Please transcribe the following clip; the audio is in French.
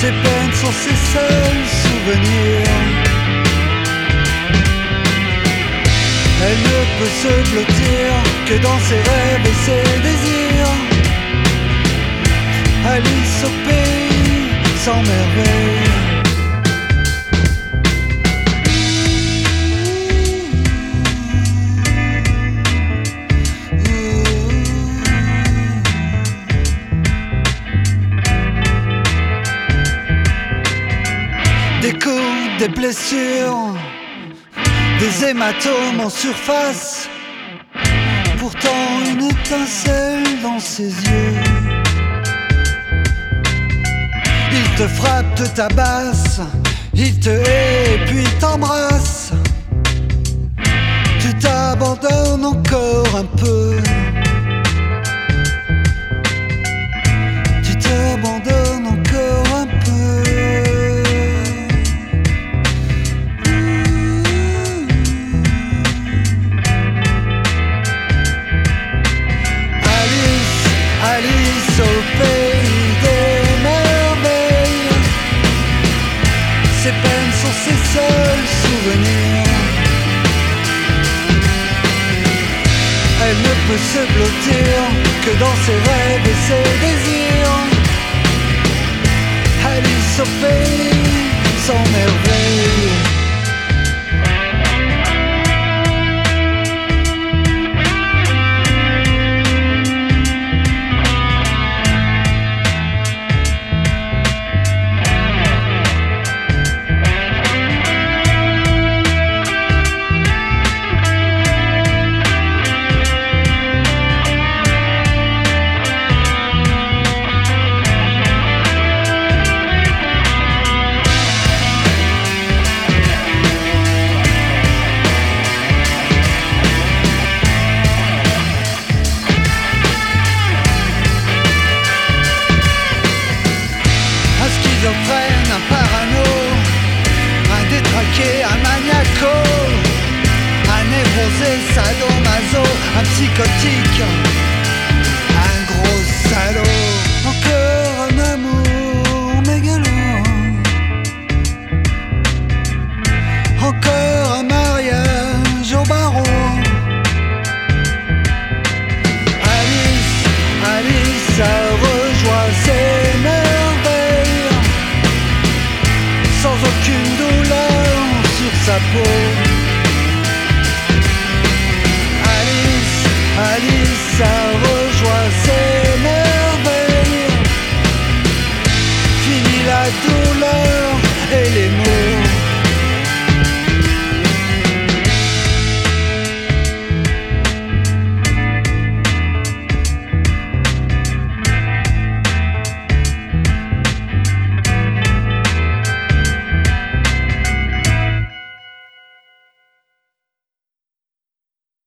Ses peines sont ses seuls souvenirs. Elle ne peut se blottir que dans ses rêves et ses désirs. Alice au pays sans. Des blessures, des hématomes en surface. Pourtant une étincelle dans ses yeux. Il te frappe, te tabasse, il te hait puis t'embrasse. Tu t'abandonnes encore un peu. elle ne peut se blottir que dans ses rêves et ses désirs. Elle y se sans. un maniaco, un névrosé, sadomaso, un psychotique. Liverpool